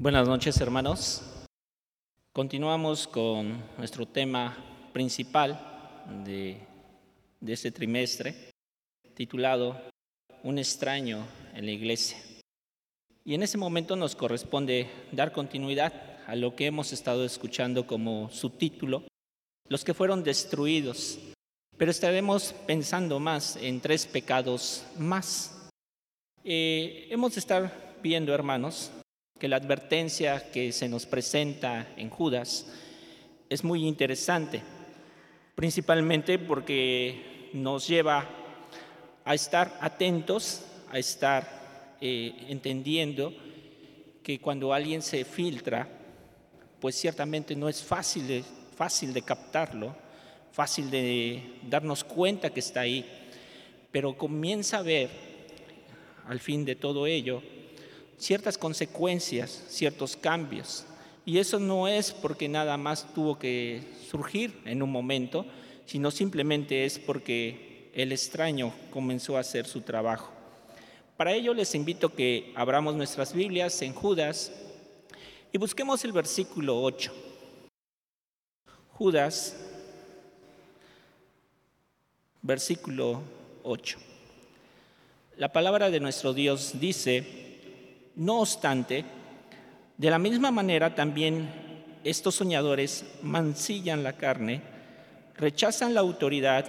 Buenas noches, hermanos. Continuamos con nuestro tema principal de, de este trimestre, titulado Un extraño en la iglesia. Y en ese momento nos corresponde dar continuidad a lo que hemos estado escuchando como subtítulo, los que fueron destruidos. Pero estaremos pensando más en tres pecados más. Eh, hemos de estar viendo, hermanos, que la advertencia que se nos presenta en Judas es muy interesante, principalmente porque nos lleva a estar atentos, a estar eh, entendiendo que cuando alguien se filtra, pues ciertamente no es fácil de, fácil de captarlo, fácil de darnos cuenta que está ahí, pero comienza a ver al fin de todo ello ciertas consecuencias, ciertos cambios. Y eso no es porque nada más tuvo que surgir en un momento, sino simplemente es porque el extraño comenzó a hacer su trabajo. Para ello les invito que abramos nuestras Biblias en Judas y busquemos el versículo 8. Judas, versículo 8. La palabra de nuestro Dios dice, no obstante, de la misma manera también estos soñadores mancillan la carne, rechazan la autoridad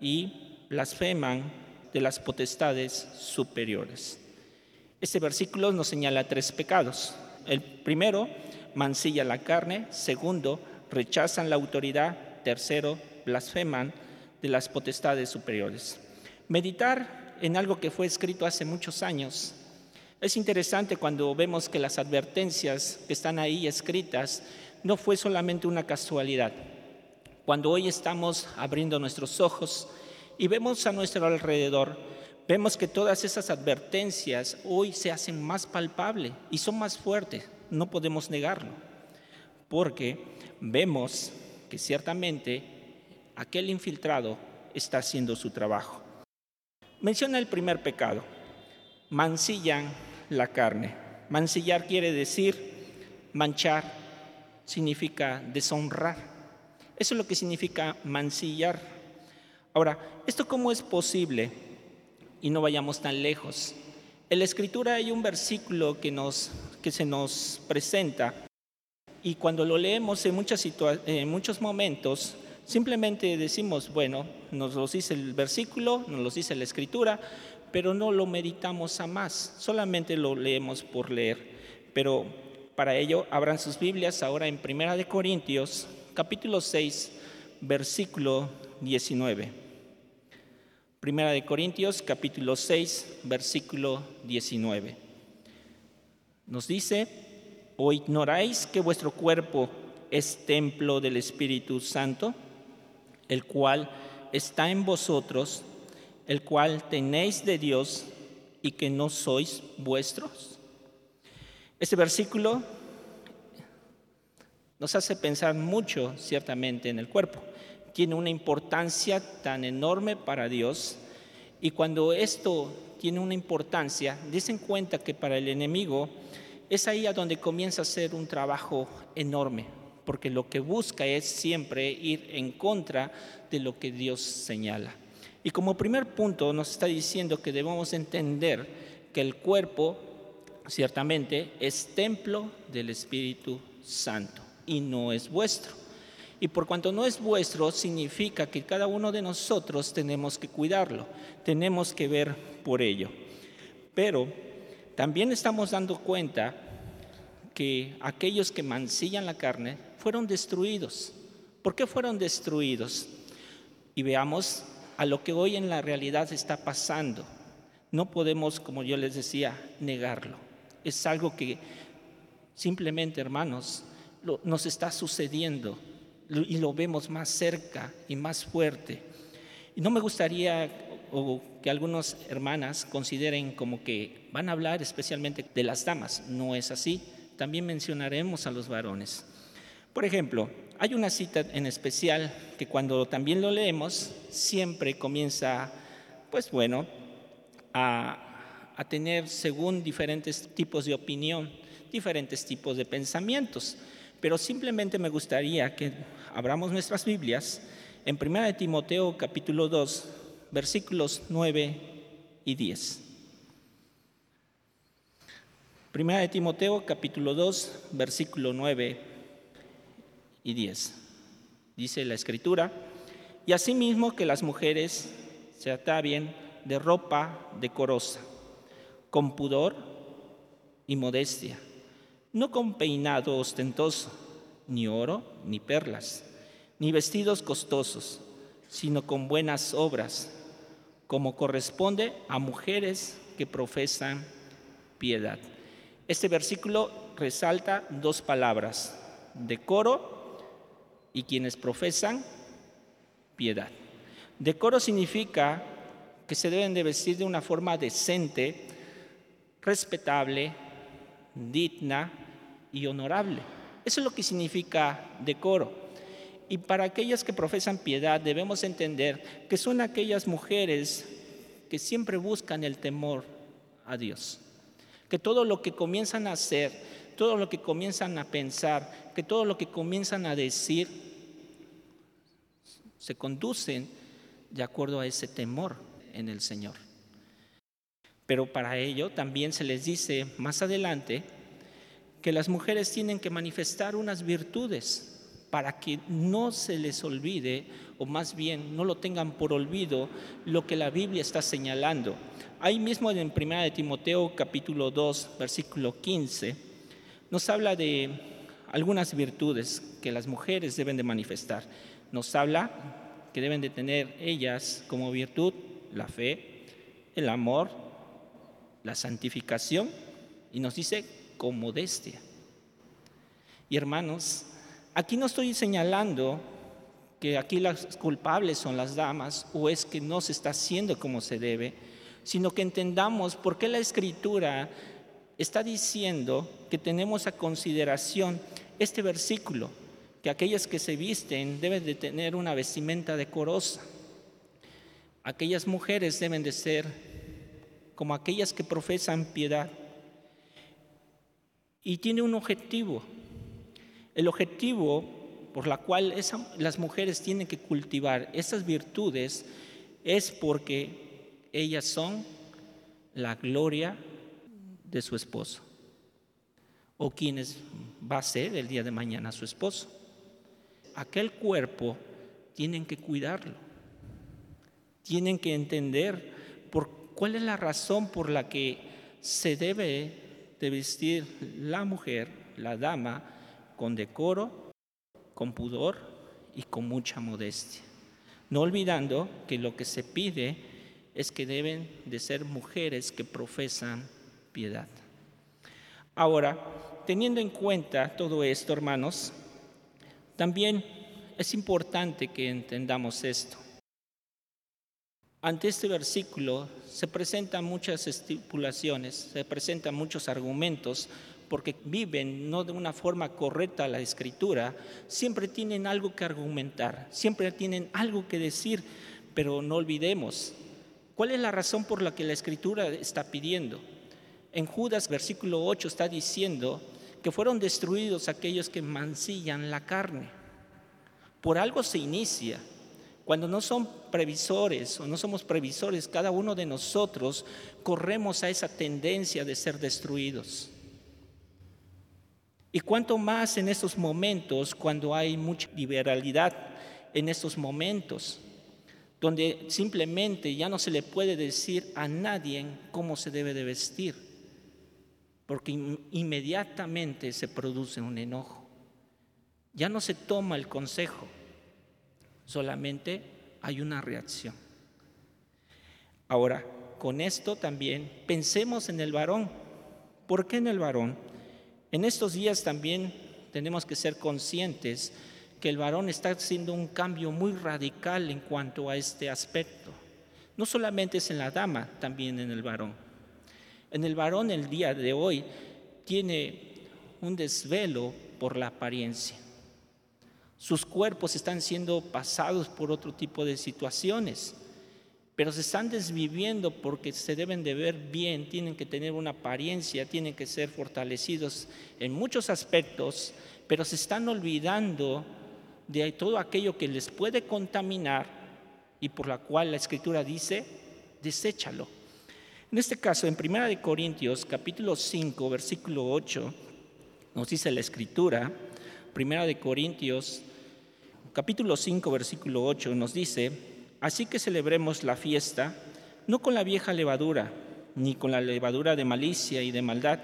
y blasfeman de las potestades superiores. Este versículo nos señala tres pecados. El primero, mancilla la carne. Segundo, rechazan la autoridad. Tercero, blasfeman de las potestades superiores. Meditar en algo que fue escrito hace muchos años es interesante cuando vemos que las advertencias que están ahí escritas no fue solamente una casualidad. Cuando hoy estamos abriendo nuestros ojos y vemos a nuestro alrededor, vemos que todas esas advertencias hoy se hacen más palpables y son más fuertes, no podemos negarlo, porque vemos que ciertamente aquel infiltrado está haciendo su trabajo. Menciona el primer pecado, mancillan la carne. Mancillar quiere decir manchar, significa deshonrar. Eso es lo que significa mancillar. Ahora, ¿esto cómo es posible? Y no vayamos tan lejos. En la escritura hay un versículo que, nos, que se nos presenta y cuando lo leemos en, muchos momentos, simplemente decimos, bueno, nos lo dice el versículo, nos lo dice la escritura, pero no lo meditamos a más, solamente lo leemos por leer. Pero para ello abran sus Biblias ahora en Primera de Corintios, capítulo 6, versículo 19. Primera de Corintios, capítulo 6, versículo 19. Nos dice, ¿o ignoráis que vuestro cuerpo es templo del Espíritu Santo, el cual está en vosotros, el cual tenéis de Dios y que no sois vuestros? Este versículo nos hace pensar mucho ciertamente en el cuerpo. Tiene una importancia tan enorme para Dios y cuando esto tiene una importancia, dicen cuenta que para el enemigo es ahí a donde comienza a ser un trabajo enorme, porque lo que busca es siempre ir en contra de lo que Dios señala. Y como primer punto nos está diciendo que debemos entender que el cuerpo ciertamente es templo del Espíritu Santo y no es vuestro. Y por cuanto no es vuestro, significa que cada uno de nosotros tenemos que cuidarlo, tenemos que ver por ello. Pero también estamos dando cuenta que aquellos que mancillan la carne fueron destruidos. ¿Por qué fueron destruidos? Y veamos a lo que hoy en la realidad está pasando. No podemos, como yo les decía, negarlo. Es algo que simplemente, hermanos, nos está sucediendo y lo vemos más cerca y más fuerte. Y no me gustaría que algunas hermanas consideren como que van a hablar especialmente de las damas. No es así. También mencionaremos a los varones. Por ejemplo, hay una cita en especial que cuando también lo leemos, siempre comienza, pues bueno, a, tener según diferentes tipos de opinión, diferentes tipos de pensamientos. Pero simplemente me gustaría que abramos nuestras Biblias en 1 Timoteo capítulo 2, versículos 9 y 10. 1 Timoteo capítulo 2, versículo 9 y 10. Dice la escritura, y asimismo que las mujeres se atavien de ropa decorosa, con pudor y modestia, no con peinado ostentoso, ni oro, ni perlas, ni vestidos costosos, sino con buenas obras, como corresponde a mujeres que profesan piedad. Este versículo resalta dos palabras, decoro y quienes profesan piedad. Decoro significa que se deben de vestir de una forma decente, respetable, digna y honorable. Eso es lo que significa decoro. Y para aquellas que profesan piedad debemos entender que son aquellas mujeres que siempre buscan el temor a Dios. Que todo lo que comienzan a hacer, todo lo que comienzan a pensar, que todo lo que comienzan a decir, se conducen de acuerdo a ese temor en el Señor. Pero para ello también se les dice más adelante que las mujeres tienen que manifestar unas virtudes para que no se les olvide, o más bien no lo tengan por olvido, lo que la Biblia está señalando. Ahí mismo en 1 de Timoteo capítulo 2, versículo 15, nos habla de algunas virtudes que las mujeres deben de manifestar. Nos habla que deben de tener ellas como virtud la fe, el amor, la santificación y nos dice con modestia. Y hermanos, aquí no estoy señalando que aquí las culpables son las damas o es que no se está haciendo como se debe, sino que entendamos por qué la escritura está diciendo que tenemos a consideración este versículo, que aquellas que se visten deben de tener una vestimenta decorosa. Aquellas mujeres deben de ser como aquellas que profesan piedad. Y tiene un objetivo. El objetivo por la cual las mujeres tienen que cultivar esas virtudes es porque ellas son la gloria de su esposo o quienes va a ser el día de mañana su esposo. Aquel cuerpo tienen que cuidarlo tienen que entender por cuál es la razón por la que se debe de vestir la mujer, la dama, con decoro, con pudor y con mucha modestia. No olvidando que lo que se pide es que deben de ser mujeres que profesan Ahora, teniendo en cuenta todo esto, hermanos, también es importante que entendamos esto. Ante este versículo se presentan muchas estipulaciones, se presentan muchos argumentos, porque viven no de una forma correcta la escritura, siempre tienen algo que argumentar, siempre tienen algo que decir, pero no olvidemos, ¿cuál es la razón por la que la escritura está pidiendo? En Judas versículo 8 está diciendo que fueron destruidos aquellos que mancillan la carne. Por algo se inicia, cuando no son previsores o no somos previsores, cada uno de nosotros corremos a esa tendencia de ser destruidos. Y cuanto más en estos momentos, cuando hay mucha liberalidad en estos momentos, donde simplemente ya no se le puede decir a nadie cómo se debe de vestir, porque inmediatamente se produce un enojo. Ya no se toma el consejo solamente hay una reacción. Ahora, con esto también pensemos en el varón. ¿Por qué en el varón? En estos días también tenemos que ser conscientes que el varón está haciendo un cambio muy radical en cuanto a este aspecto. No solamente es en la dama, también en el varón. En el varón el día de hoy tiene un desvelo por la apariencia. Sus cuerpos están siendo pasados por otro tipo de situaciones. pero se están desviviendo porque se deben de ver bien, tienen que tener una apariencia, tienen que ser fortalecidos en muchos aspectos, pero se están olvidando de todo aquello que les puede contaminar y por la cual la escritura dice, deséchalo. En este caso, en 1 Corintios capítulo 5, versículo 8, nos dice la escritura, 1 Corintios capítulo 5, versículo 8, nos dice, Así que celebremos la fiesta no con la vieja levadura, ni con la levadura de malicia y de maldad,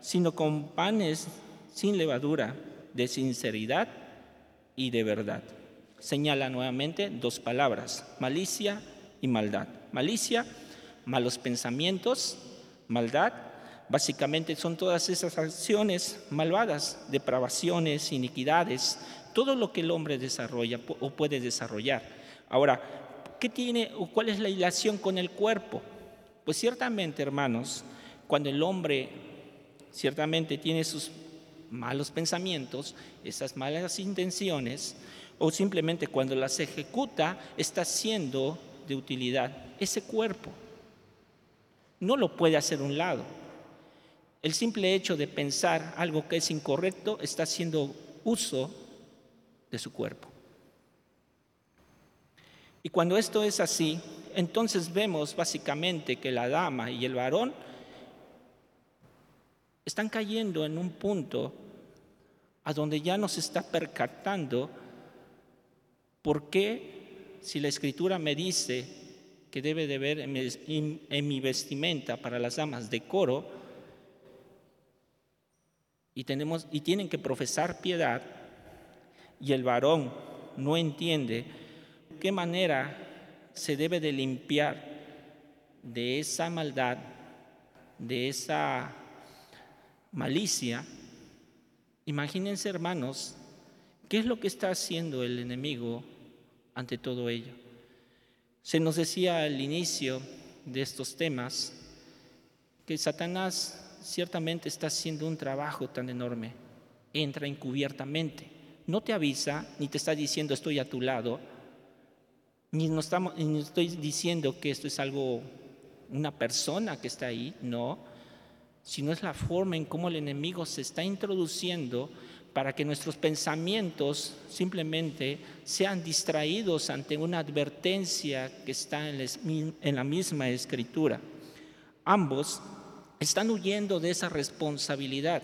sino con panes sin levadura, de sinceridad y de verdad. Señala nuevamente dos palabras, malicia y maldad. Malicia, malos pensamientos, maldad, básicamente son todas esas acciones malvadas, depravaciones, iniquidades, todo lo que el hombre desarrolla o puede desarrollar. Ahora, ¿qué tiene o cuál es la relación con el cuerpo? Pues ciertamente, hermanos, cuando el hombre ciertamente tiene sus malos pensamientos, esas malas intenciones, o simplemente cuando las ejecuta, está siendo de utilidad ese cuerpo. No lo puede hacer un lado. El simple hecho de pensar algo que es incorrecto está haciendo uso de su cuerpo. Y cuando esto es así, entonces vemos básicamente que la dama y el varón están cayendo en un punto a donde ya nos está percatando por qué si la escritura me dice que debe de ver en mi, vestimenta para las damas decoro y, tenemos, y tienen que profesar piedad y el varón no entiende qué manera se debe de limpiar de esa maldad, de esa malicia. Imagínense, hermanos, qué es lo que está haciendo el enemigo ante todo ello. Se nos decía al inicio de estos temas que Satanás ciertamente está haciendo un trabajo tan enorme. Entra encubiertamente. No te avisa ni te está diciendo estoy a tu lado, ni, no estamos, estoy diciendo que esto es algo, una persona que está ahí, no, sino es la forma en cómo el enemigo se está introduciendo para que nuestros pensamientos simplemente sean distraídos ante una advertencia que está en la misma escritura. Ambos están huyendo de esa responsabilidad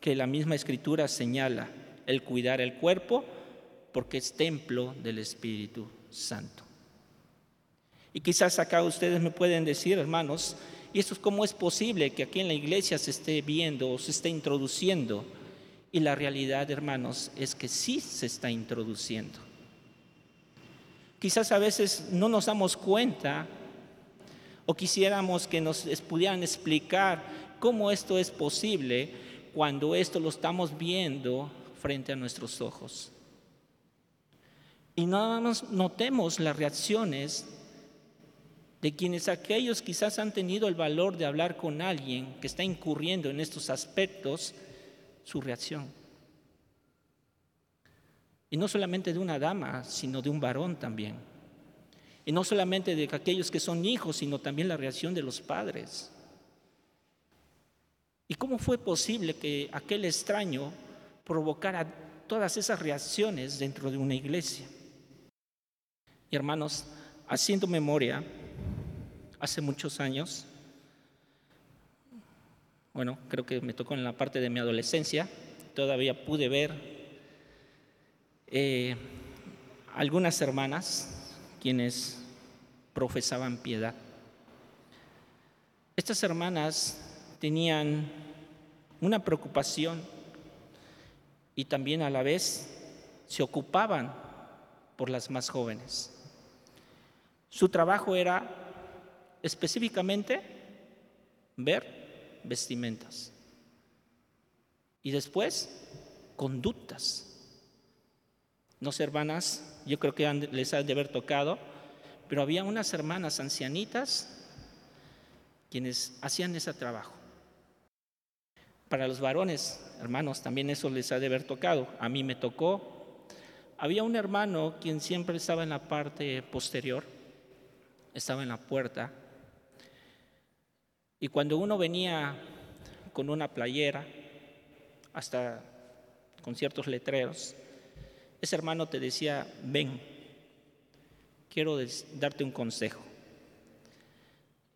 que la misma escritura señala, el cuidar el cuerpo porque es templo del Espíritu Santo. Y quizás acá ustedes me pueden decir, hermanos, ¿y esto es cómo es posible que aquí en la iglesia se esté viendo o se esté introduciendo? Y la realidad, hermanos, es que sí se está introduciendo. Quizás a veces no nos damos cuenta o quisiéramos que nos pudieran explicar cómo esto es posible cuando esto lo estamos viendo frente a nuestros ojos. Y nada más notemos las reacciones de quienes aquellos quizás han tenido el valor de hablar con alguien que está incurriendo en estos aspectos, su reacción. Y no solamente de una dama, sino de un varón también. Y no solamente de aquellos que son hijos, sino también la reacción de los padres. ¿Y cómo fue posible que aquel extraño provocara todas esas reacciones dentro de una iglesia? Y hermanos, haciendo memoria, hace muchos años, bueno, creo que me tocó en la parte de mi adolescencia, todavía pude ver eh, algunas hermanas quienes profesaban piedad. Estas hermanas tenían una preocupación y también a la vez se ocupaban por las más jóvenes. Su trabajo era específicamente ver vestimentas y después conductas. No sé, hermanas, yo creo que les ha de haber tocado, pero había unas hermanas ancianitas quienes hacían ese trabajo. Para los varones, hermanos, también eso les ha de haber tocado. A mí me tocó. Había un hermano quien siempre estaba en la parte posterior estaba en la puerta. Y cuando uno venía con una playera, hasta con ciertos letreros, ese hermano te decía, ven, quiero darte un consejo.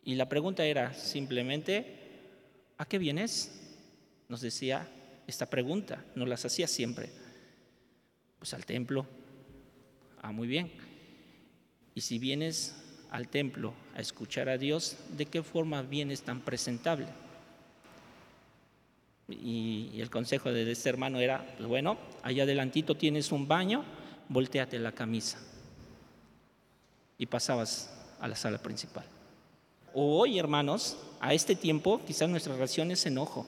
Y la pregunta era simplemente, ¿a qué vienes? Nos decía esta pregunta, nos las hacía siempre. Pues al templo. Ah, muy bien. Y si vienes al templo a escuchar a Dios, ¿de qué forma vienes tan presentable? Y, el consejo de este hermano era, pues bueno, allá adelantito tienes un baño, volteate la camisa. Y pasabas a la sala principal. Hoy, hermanos, a este tiempo, quizás nuestra reacción es enojo.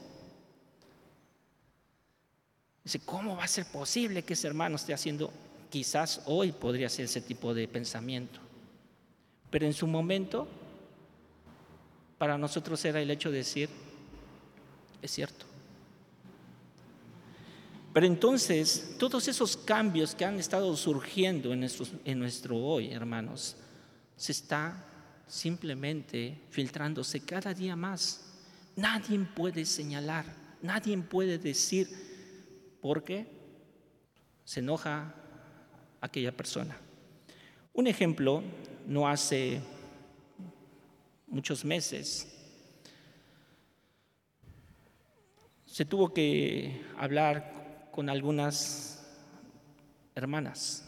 Dice, ¿cómo va a ser posible que ese hermano esté haciendo? Quizás hoy podría ser ese tipo de pensamiento. Pero en su momento, para nosotros era el hecho de decir, es cierto. Pero entonces, todos esos cambios que han estado surgiendo en, en nuestro hoy, hermanos, se está simplemente filtrándose cada día más. Nadie puede señalar, nadie puede decir por qué se enoja aquella persona. Un ejemplo, no hace muchos meses, se tuvo que hablar con algunas hermanas,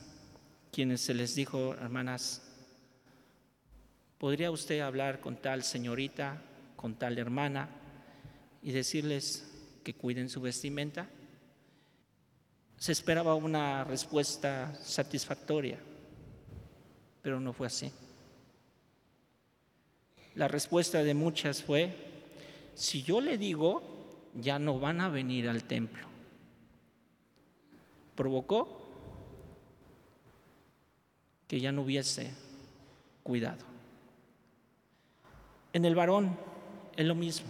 quienes se les dijo, hermanas, ¿podría usted hablar con tal señorita, con tal hermana y decirles que cuiden su vestimenta? Se esperaba una respuesta satisfactoria, pero no fue así. La respuesta de muchas fue, si yo le digo, ya no van a venir al templo. Provocó que ya no hubiese cuidado. En el varón es lo mismo.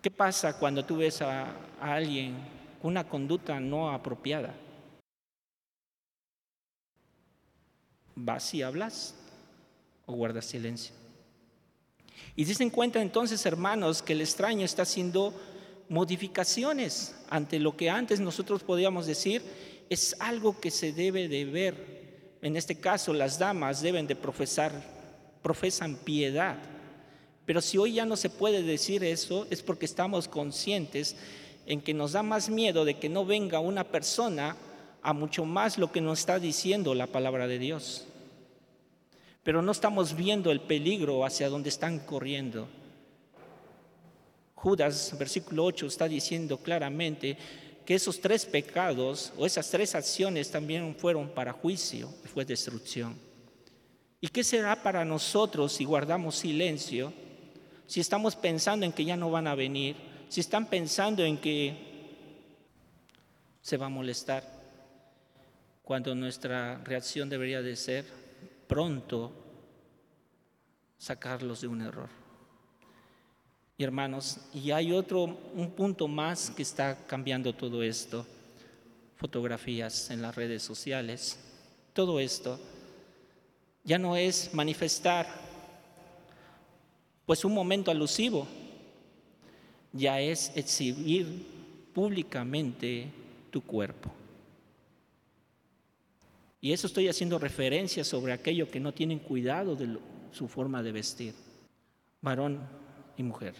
¿Qué pasa cuando tú ves a, alguien con una conducta no apropiada? ¿Vas y hablas o guardas silencio? Y se cuenta entonces, hermanos, que el extraño está haciendo modificaciones ante lo que antes nosotros podíamos decir es algo que se debe de ver. En este caso, las damas deben de profesar, profesan piedad pero si hoy ya no se puede decir eso, es porque estamos conscientes en que nos da más miedo de que no venga una persona a mucho más lo que nos está diciendo la palabra de Dios. Pero no estamos viendo el peligro hacia donde están corriendo. Judas, versículo 8, está diciendo claramente que esos tres pecados o esas tres acciones también fueron para juicio y fue destrucción. ¿Y qué será para nosotros si guardamos silencio? si estamos pensando en que ya no van a venir, si están pensando en que se va a molestar, cuando nuestra reacción debería de ser pronto sacarlos de un error. Y hermanos, y hay otro, un punto más que está cambiando todo esto, fotografías en las redes sociales, todo esto ya no es manifestar pues un momento alusivo ya es exhibir públicamente tu cuerpo. Y eso estoy haciendo referencia sobre aquello que no tienen cuidado de su forma de vestir, varón y mujer.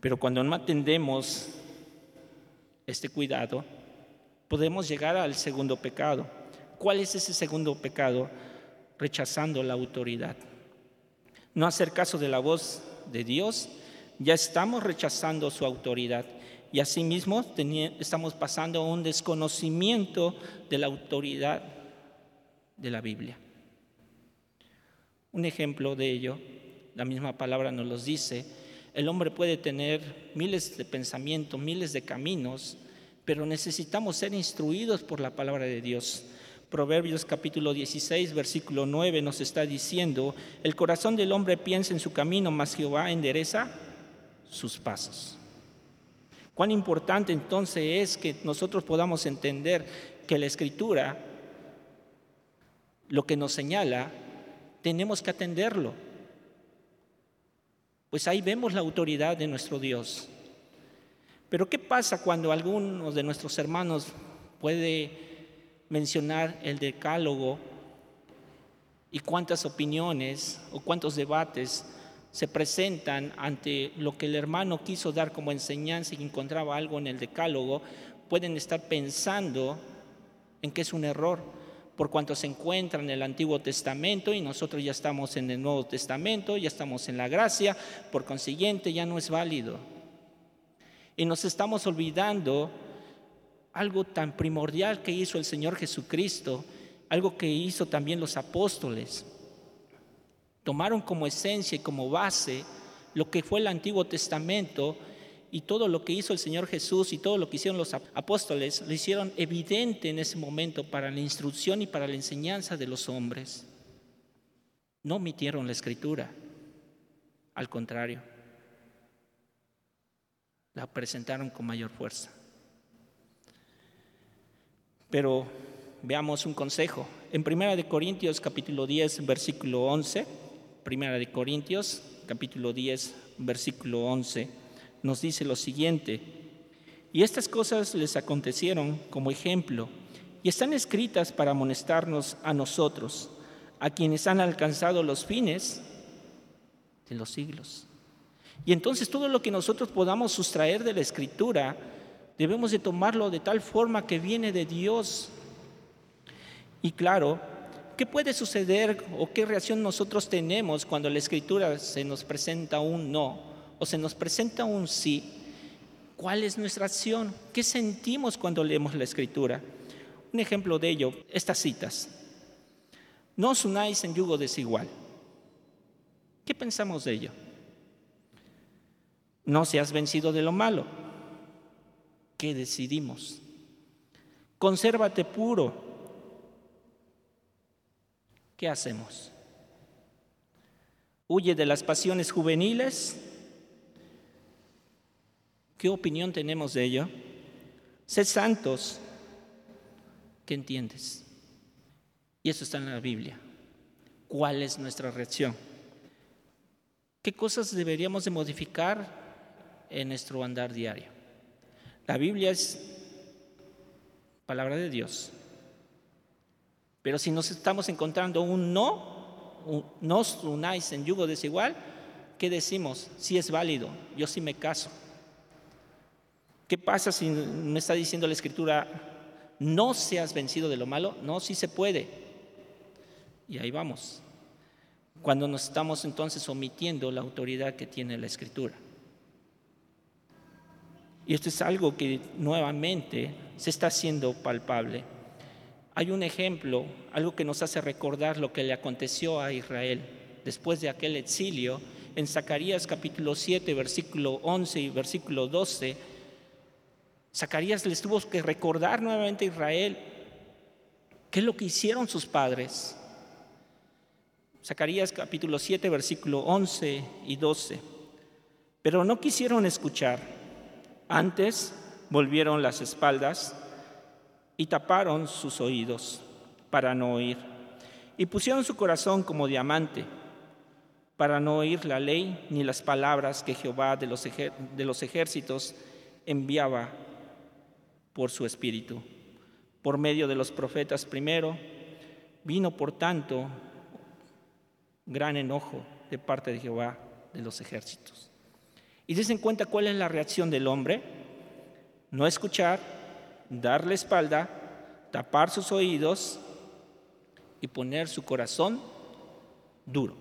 Pero cuando no atendemos este cuidado, podemos llegar al segundo pecado. ¿Cuál es ese segundo pecado? Rechazando la autoridad no hacer caso de la voz de Dios, ya estamos rechazando su autoridad y asimismo estamos pasando a un desconocimiento de la autoridad de la Biblia. Un ejemplo de ello, la misma palabra nos lo dice, el hombre puede tener miles de pensamientos, miles de caminos, pero necesitamos ser instruidos por la palabra de Dios. Proverbios capítulo 16, versículo 9 nos está diciendo, el corazón del hombre piensa en su camino, mas Jehová endereza sus pasos. Cuán importante entonces es que nosotros podamos entender que la escritura lo que nos señala, tenemos que atenderlo. Pues ahí vemos la autoridad de nuestro Dios. Pero ¿qué pasa cuando algunos de nuestros hermanos puede mencionar el decálogo y cuántas opiniones o cuántos debates se presentan ante lo que el hermano quiso dar como enseñanza y encontraba algo en el decálogo, pueden estar pensando en que es un error, por cuanto se encuentra en el Antiguo Testamento y nosotros ya estamos en el Nuevo Testamento, ya estamos en la gracia, por consiguiente ya no es válido. Y nos estamos olvidando algo tan primordial que hizo el Señor Jesucristo, algo que hizo también los apóstoles. Tomaron como esencia y como base lo que fue el Antiguo Testamento y todo lo que hizo el Señor Jesús y todo lo que hicieron los apóstoles, lo hicieron evidente en ese momento para la instrucción y para la enseñanza de los hombres. No omitieron la escritura, al contrario, la presentaron con mayor fuerza. Pero veamos un consejo. En Primera de Corintios capítulo 10, versículo 11, Primera de Corintios capítulo 10, versículo 11 nos dice lo siguiente, y estas cosas les acontecieron como ejemplo y están escritas para amonestarnos a nosotros, a quienes han alcanzado los fines de los siglos. Y entonces todo lo que nosotros podamos sustraer de la escritura, debemos de tomarlo de tal forma que viene de Dios. Y claro, ¿qué puede suceder o qué reacción nosotros tenemos cuando la escritura se nos presenta un no? o se nos presenta un sí, ¿cuál es nuestra acción? ¿Qué sentimos cuando leemos la escritura? Un ejemplo de ello, estas citas. No os unáis en yugo desigual. ¿Qué pensamos de ello? No seas vencido de lo malo. ¿Qué decidimos? Consérvate puro. ¿Qué hacemos? Huye de las pasiones juveniles. ¿Qué opinión tenemos de ello? Sed santos. ¿Qué entiendes? Y eso está en la Biblia. ¿Cuál es nuestra reacción? ¿Qué cosas deberíamos de modificar en nuestro andar diario? La Biblia es palabra de Dios. Pero si nos estamos encontrando un no, un, no unáis en yugo desigual, ¿qué decimos? Si es válido, yo sí me caso. ¿Qué pasa si me está diciendo la escritura, no seas vencido de lo malo? No, sí se puede. Y ahí vamos. Cuando nos estamos entonces omitiendo la autoridad que tiene la escritura. Y esto es algo que nuevamente se está haciendo palpable. Hay un ejemplo, algo que nos hace recordar lo que le aconteció a Israel después de aquel exilio. En Zacarías capítulo 7, versículo 11 y versículo 12 Zacarías les tuvo que recordar nuevamente a Israel qué es lo que hicieron sus padres. Zacarías capítulo 7, versículo 11 y 12. Pero no quisieron escuchar. Antes volvieron las espaldas y taparon sus oídos para no oír. Y pusieron su corazón como diamante para no oír la ley ni las palabras que Jehová de los, de los ejércitos enviaba por su espíritu. Por medio de los profetas primero, vino por tanto gran enojo de parte de Jehová de los ejércitos. Y en cuenta cuál es la reacción del hombre. No escuchar, darle espalda, tapar sus oídos y poner su corazón duro.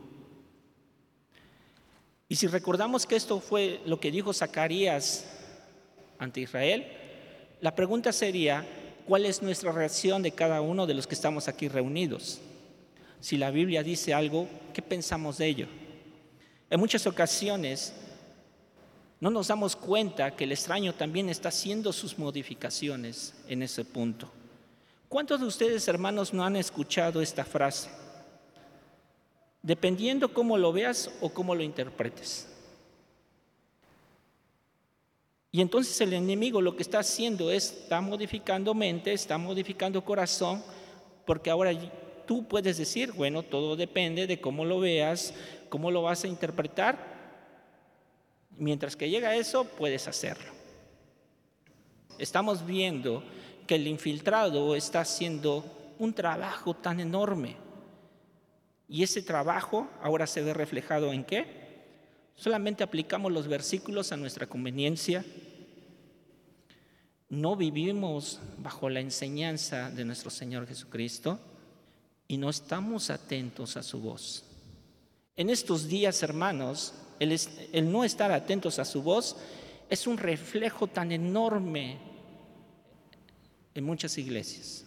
Y si recordamos que esto fue lo que dijo Zacarías ante Israel, la pregunta sería, ¿cuál es nuestra reacción de cada uno de los que estamos aquí reunidos? Si la Biblia dice algo, ¿qué pensamos de ello? En muchas ocasiones no nos damos cuenta que el extraño también está haciendo sus modificaciones en ese punto. ¿Cuántos de ustedes, hermanos, no han escuchado esta frase? Dependiendo cómo lo veas o cómo lo interpretes. Y entonces el enemigo lo que está haciendo es, está modificando mente, está modificando corazón, porque ahora tú puedes decir, bueno, todo depende de cómo lo veas, cómo lo vas a interpretar. Mientras que llega eso, puedes hacerlo. Estamos viendo que el infiltrado está haciendo un trabajo tan enorme. Y ese trabajo ahora se ve reflejado en qué? Solamente aplicamos los versículos a nuestra conveniencia. No vivimos bajo la enseñanza de nuestro Señor Jesucristo y no estamos atentos a su voz. En estos días, hermanos, el, no estar atentos a su voz es un reflejo tan enorme en muchas iglesias.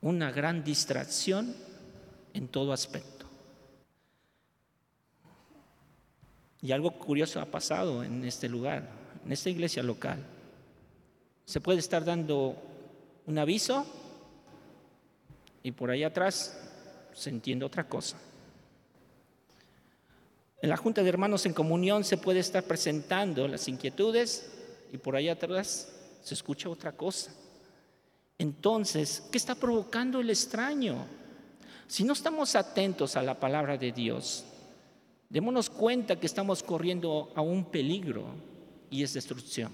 Una gran distracción en todo aspecto. Y algo curioso ha pasado en este lugar, en esta iglesia local. Se puede estar dando un aviso y por ahí atrás se entiende otra cosa. En la Junta de Hermanos en Comunión se puede estar presentando las inquietudes y por allá atrás se escucha otra cosa. Entonces, ¿qué está provocando el extraño? Si no estamos atentos a la palabra de Dios, démonos cuenta que estamos corriendo a un peligro y es destrucción.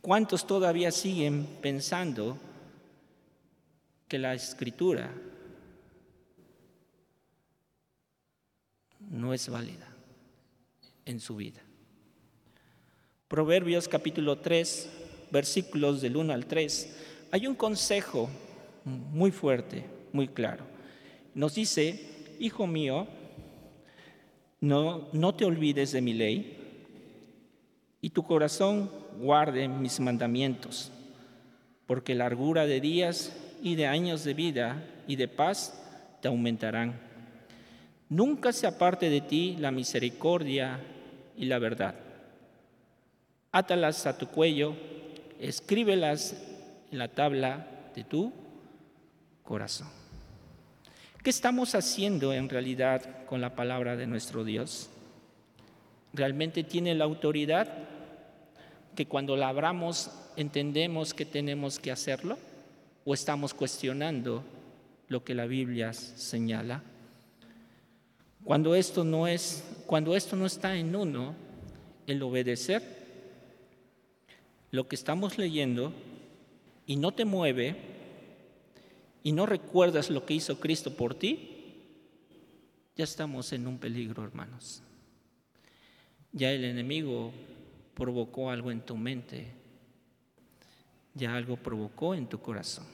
¿Cuántos todavía siguen pensando que la escritura no es válida en su vida? Proverbios capítulo 3, versículos del 1 al 3, hay un consejo muy fuerte, muy claro. Nos dice, hijo mío, no, no te olvides de mi ley y tu corazón guarde mis mandamientos, porque largura de días y de años de vida y de paz te aumentarán. Nunca se aparte de ti la misericordia y la verdad átalas a tu cuello, escríbelas en la tabla de tu corazón. ¿Qué estamos haciendo en realidad con la palabra de nuestro Dios? ¿Realmente tiene la autoridad que cuando la abramos entendemos que tenemos que hacerlo? ¿O estamos cuestionando lo que la Biblia señala? Cuando esto no es, cuando esto no está en uno, el obedecer lo que estamos leyendo y no te mueve y no recuerdas lo que hizo Cristo por ti, ya estamos en un peligro, hermanos. Ya el enemigo provocó algo en tu mente, ya algo provocó en tu corazón.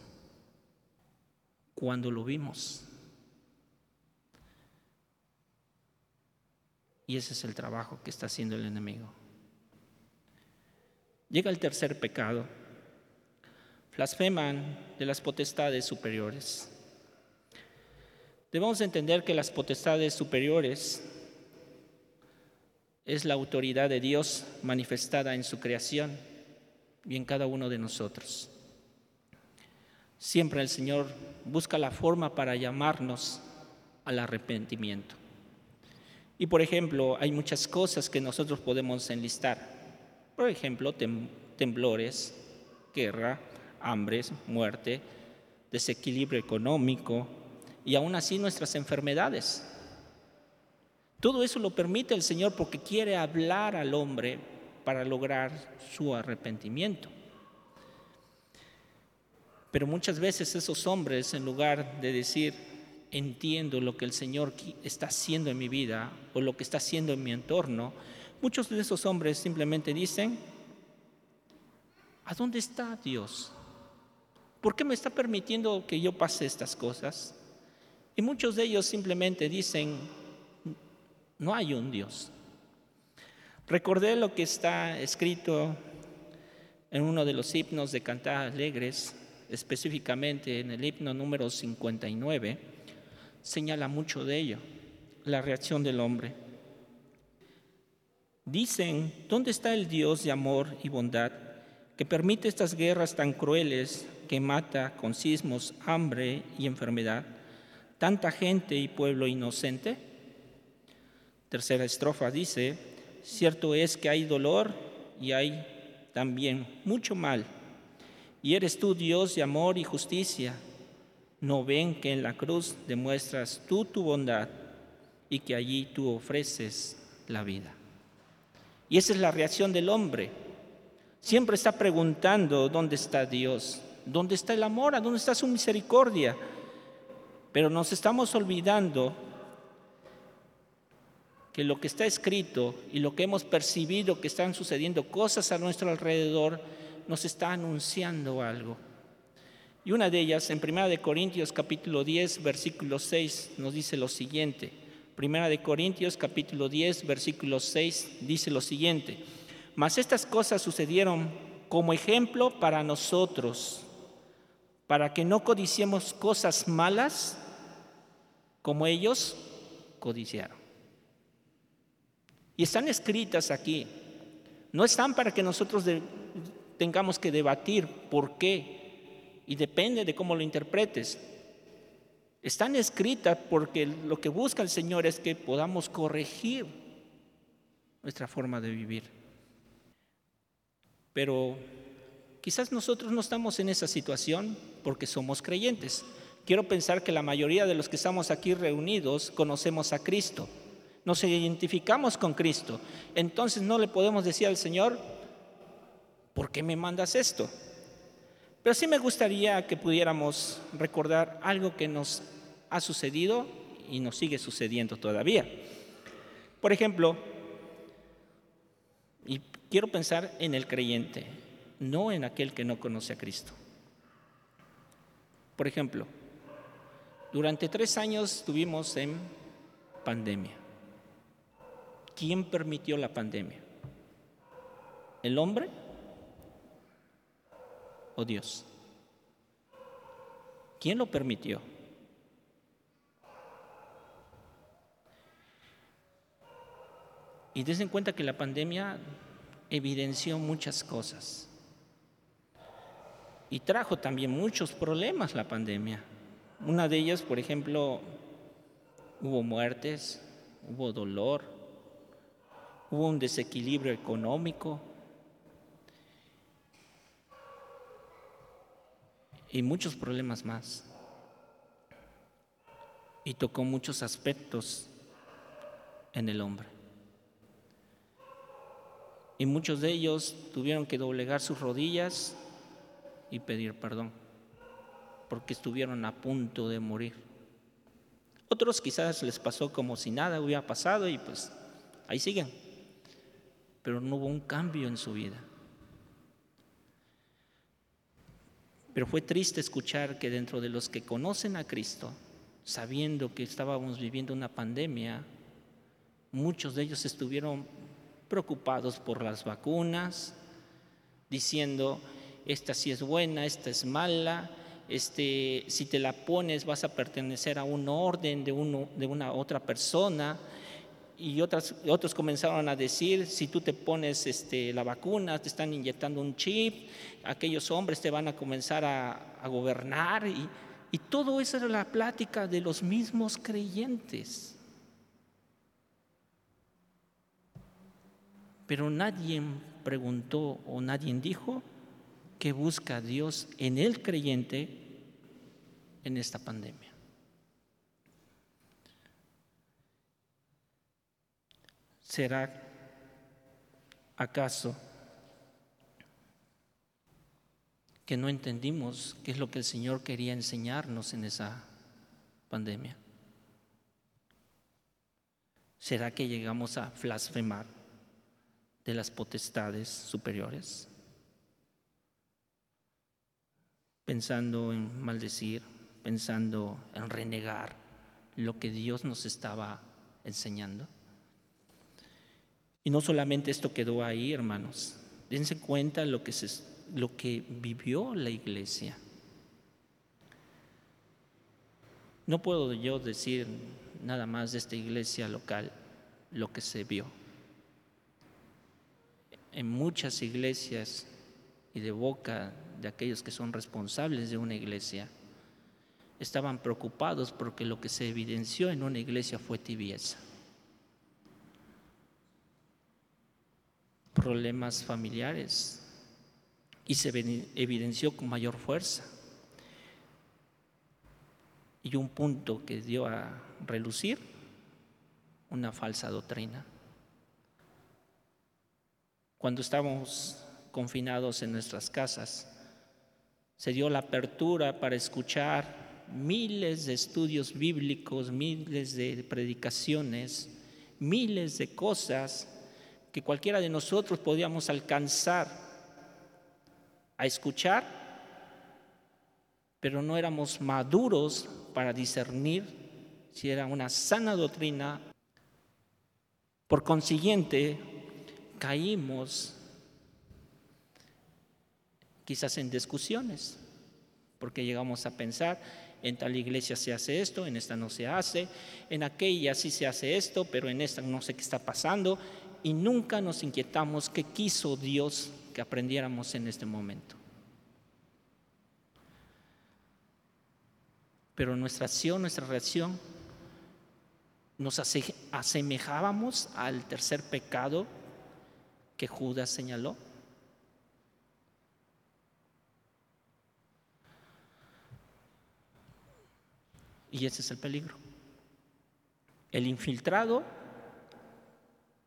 Cuando lo vimos. Y ese es el trabajo que está haciendo el enemigo. Llega el tercer pecado. Blasfeman de las potestades superiores. Debemos entender que las potestades superiores es la autoridad de Dios manifestada en su creación y en cada uno de nosotros. Siempre el Señor busca la forma para llamarnos al arrepentimiento. Y por ejemplo, hay muchas cosas que nosotros podemos enlistar. Por ejemplo, temblores, guerra, hambres, muerte, desequilibrio económico y aún así nuestras enfermedades. Todo eso lo permite el Señor porque quiere hablar al hombre para lograr su arrepentimiento. Pero muchas veces esos hombres, en lugar de decir, entiendo lo que el Señor está haciendo en mi vida o lo que está haciendo en mi entorno, Muchos de esos hombres simplemente dicen, ¿a dónde está Dios? ¿Por qué me está permitiendo que yo pase estas cosas? Y muchos de ellos simplemente dicen, no hay un Dios. Recordé lo que está escrito en uno de los himnos de Cantar Alegres, específicamente en el himno número 59, señala mucho de ello, la reacción del hombre. Dicen, ¿dónde está el Dios de amor y bondad que permite estas guerras tan crueles que mata con sismos, hambre y enfermedad tanta gente y pueblo inocente? Tercera estrofa dice, cierto es que hay dolor y hay también mucho mal, Y eres tú Dios de amor y justicia. No ven que en la cruz demuestras tú tu bondad y que allí tú ofreces la vida. Y esa es la reacción del hombre. Siempre está preguntando dónde está Dios, dónde está el amor, dónde está su misericordia. Pero nos estamos olvidando que lo que está escrito y lo que hemos percibido que están sucediendo cosas a nuestro alrededor nos está anunciando algo. Y una de ellas, en Primera de Corintios capítulo 10, versículo 6, nos dice lo siguiente. Primera de Corintios capítulo 10, versículo 6 dice lo siguiente. Mas estas cosas sucedieron como ejemplo para nosotros, para que no codiciemos cosas malas como ellos codiciaron. Y están escritas aquí. No están para que nosotros tengamos que debatir por qué. Y depende de cómo lo interpretes. Están escritas porque lo que busca el Señor es que podamos corregir nuestra forma de vivir. Pero quizás nosotros no estamos en esa situación porque somos creyentes. Quiero pensar que la mayoría de los que estamos aquí reunidos conocemos a Cristo nos identificamos con Cristo. Entonces no le podemos decir al Señor, ¿por qué me mandas esto? Pero sí me gustaría que pudiéramos recordar algo que nos ha sucedido y nos sigue sucediendo todavía. Por ejemplo, y quiero pensar en el creyente, no en aquel que no conoce a Cristo. Por ejemplo, durante tres años estuvimos en pandemia. ¿Quién permitió la pandemia? ¿El hombre o Dios? ¿Quién lo permitió? Y des en cuenta que la pandemia evidenció muchas cosas. Y trajo también muchos problemas la pandemia. Una de ellas, por ejemplo, hubo muertes, hubo dolor, hubo un desequilibrio económico y muchos problemas más. Y tocó muchos aspectos en el hombre. Y muchos de ellos tuvieron que doblegar sus rodillas y pedir perdón, porque estuvieron a punto de morir. Otros quizás les pasó como si nada hubiera pasado y pues ahí siguen pero no hubo un cambio en su vida. Pero fue triste escuchar que dentro de los que conocen a Cristo, sabiendo que estábamos viviendo una pandemia, muchos de ellos estuvieron preocupados por las vacunas, diciendo, esta sí es buena, esta es mala, este, si te la pones vas a pertenecer a un orden de, uno, de una otra persona, y otras, otros comenzaron a decir, si tú te pones este, la vacuna, te están inyectando un chip, aquellos hombres te van a comenzar a, gobernar. Y, todo eso era la plática de los mismos creyentes. Pero nadie preguntó o nadie dijo que busca Dios en el creyente en esta pandemia. ¿Será acaso que no entendimos qué es lo que el Señor quería enseñarnos en esa pandemia? ¿Será que llegamos a blasfemar de las potestades superiores? Pensando en maldecir, pensando en renegar lo que Dios nos estaba enseñando. Y no solamente esto quedó ahí, hermanos. Dense cuenta lo que, se, lo que vivió la iglesia. No puedo yo decir nada más de esta iglesia local lo que se vio. En muchas iglesias y de boca de aquellos que son responsables de una iglesia, estaban preocupados porque lo que se evidenció en una iglesia fue tibieza. Problemas familiares y se evidenció con mayor fuerza. Y un punto que dio a relucir, una falsa doctrina. Cuando estábamos confinados en nuestras casas, se dio la apertura para escuchar miles de estudios bíblicos, miles de predicaciones, miles de cosas que cualquiera de nosotros podíamos alcanzar a escuchar, pero no éramos maduros para discernir si era una sana doctrina. Por consiguiente, caímos quizás en discusiones, porque llegamos a pensar, en tal iglesia se hace esto, en esta no se hace, en aquella sí se hace esto, pero en esta no sé qué está pasando, y nunca nos inquietamos qué quiso Dios que aprendiéramos en este momento. Pero nuestra acción, nuestra reacción, nos asemejábamos al tercer pecado que Judas señaló. Y ese es el peligro. El infiltrado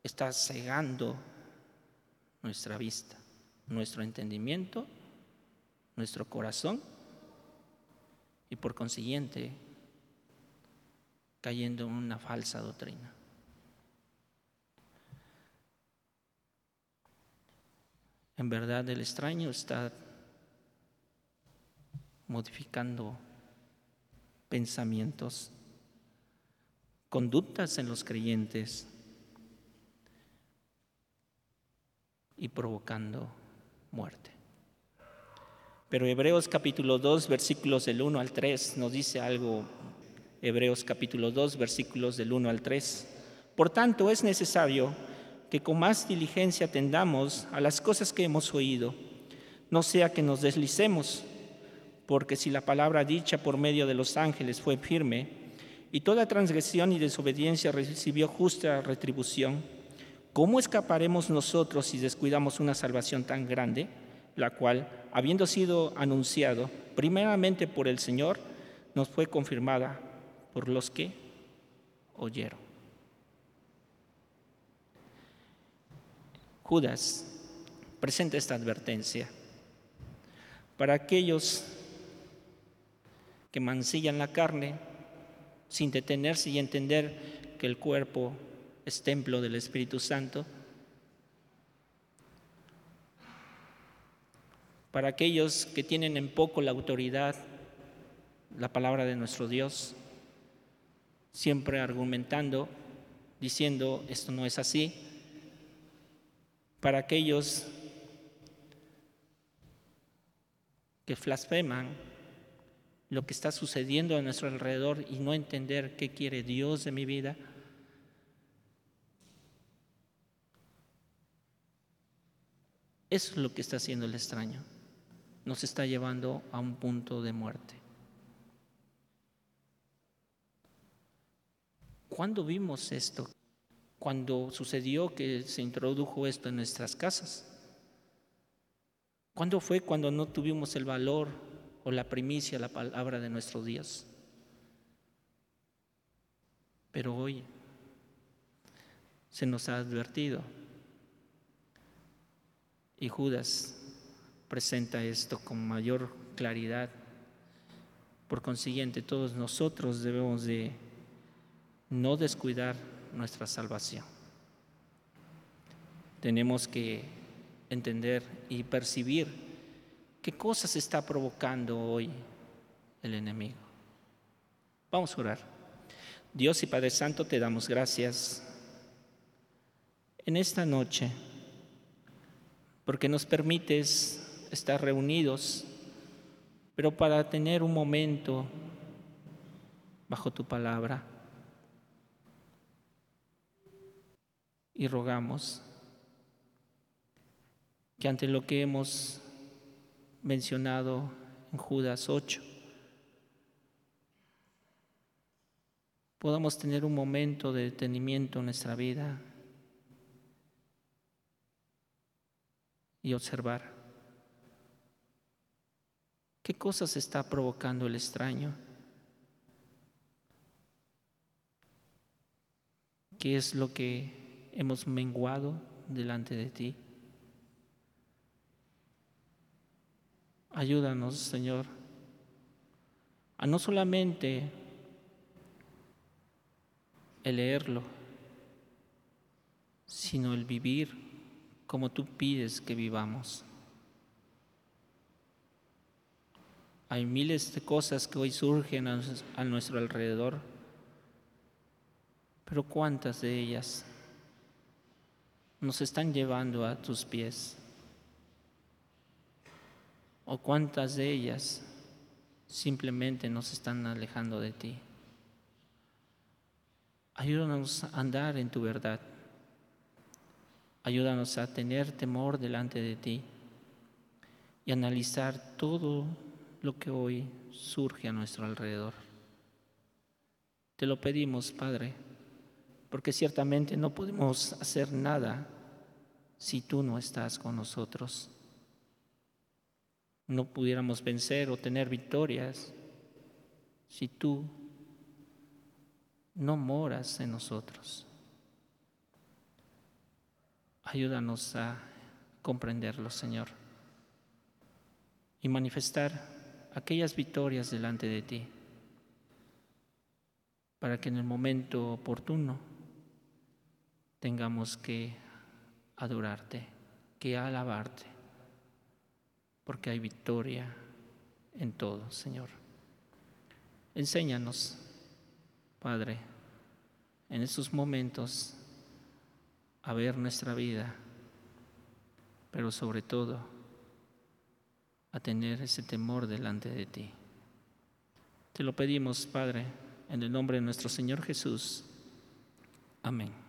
está cegando nuestra vista nuestro entendimiento, nuestro corazón y por consiguiente cayendo en una falsa doctrina. En verdad el extraño está modificando pensamientos, conductas en los creyentes y provocando muerte. Pero Hebreos capítulo 2, versículos del 1 al 3 nos dice algo. Hebreos capítulo 2, versículos del 1 al 3. Por tanto, es necesario que con más diligencia atendamos a las cosas que hemos oído, no sea que nos deslicemos, porque si la palabra dicha por medio de los ángeles fue firme, y toda transgresión y desobediencia recibió justa retribución, ¿Cómo escaparemos nosotros si descuidamos una salvación tan grande, la cual, habiendo sido anunciado primeramente por el Señor, nos fue confirmada por los que oyeron? Judas presenta esta advertencia para aquellos que mancillan la carne sin detenerse y entender que el cuerpo es templo del Espíritu Santo. Para aquellos que tienen en poco la autoridad, la palabra de nuestro Dios, siempre argumentando, diciendo esto no es así. Para aquellos que blasfeman lo que está sucediendo a nuestro alrededor y no entender qué quiere Dios de mi vida, Eso es lo que está haciendo el extraño. Nos está llevando a un punto de muerte. ¿Cuándo vimos esto? Cuando sucedió que se introdujo esto en nuestras casas. ¿Cuándo fue cuando no tuvimos el valor o la primicia, la palabra de nuestro Dios? Pero hoy se nos ha advertido y Judas presenta esto con mayor claridad. Por consiguiente, todos nosotros debemos de no descuidar nuestra salvación. Tenemos que entender y percibir qué cosas está provocando hoy el enemigo. Vamos a orar. Dios y Padre Santo, te damos gracias en esta noche porque nos permites estar reunidos, pero para tener un momento bajo tu palabra. Y rogamos que ante lo que hemos mencionado en Judas 8, podamos tener un momento de detenimiento en nuestra vida y observar ¿Qué cosas está provocando el extraño? ¿Qué es lo que hemos menguado delante de ti? Ayúdanos, Señor, a no solamente el leerlo, sino el vivir como tú pides que vivamos. Hay miles de cosas que hoy surgen a nuestro alrededor, pero ¿cuántas de ellas nos están llevando a tus pies? ¿O cuántas de ellas simplemente nos están alejando de ti? Ayúdanos a andar en tu verdad. Ayúdanos a tener temor delante de ti y analizar todo lo que hoy surge a nuestro alrededor. Te lo pedimos, Padre, porque ciertamente no podemos hacer nada si tú no estás con nosotros. No pudiéramos vencer o tener victorias si tú no moras en nosotros. Ayúdanos a comprenderlo, Señor, y manifestar aquellas victorias delante de ti, para que en el momento oportuno tengamos que adorarte, que alabarte, porque hay victoria en todo, Señor. Enséñanos, Padre, en estos momentos a ver nuestra vida, pero sobre todo a tener ese temor delante de ti. Te lo pedimos, Padre, en el nombre de nuestro Señor Jesús. Amén.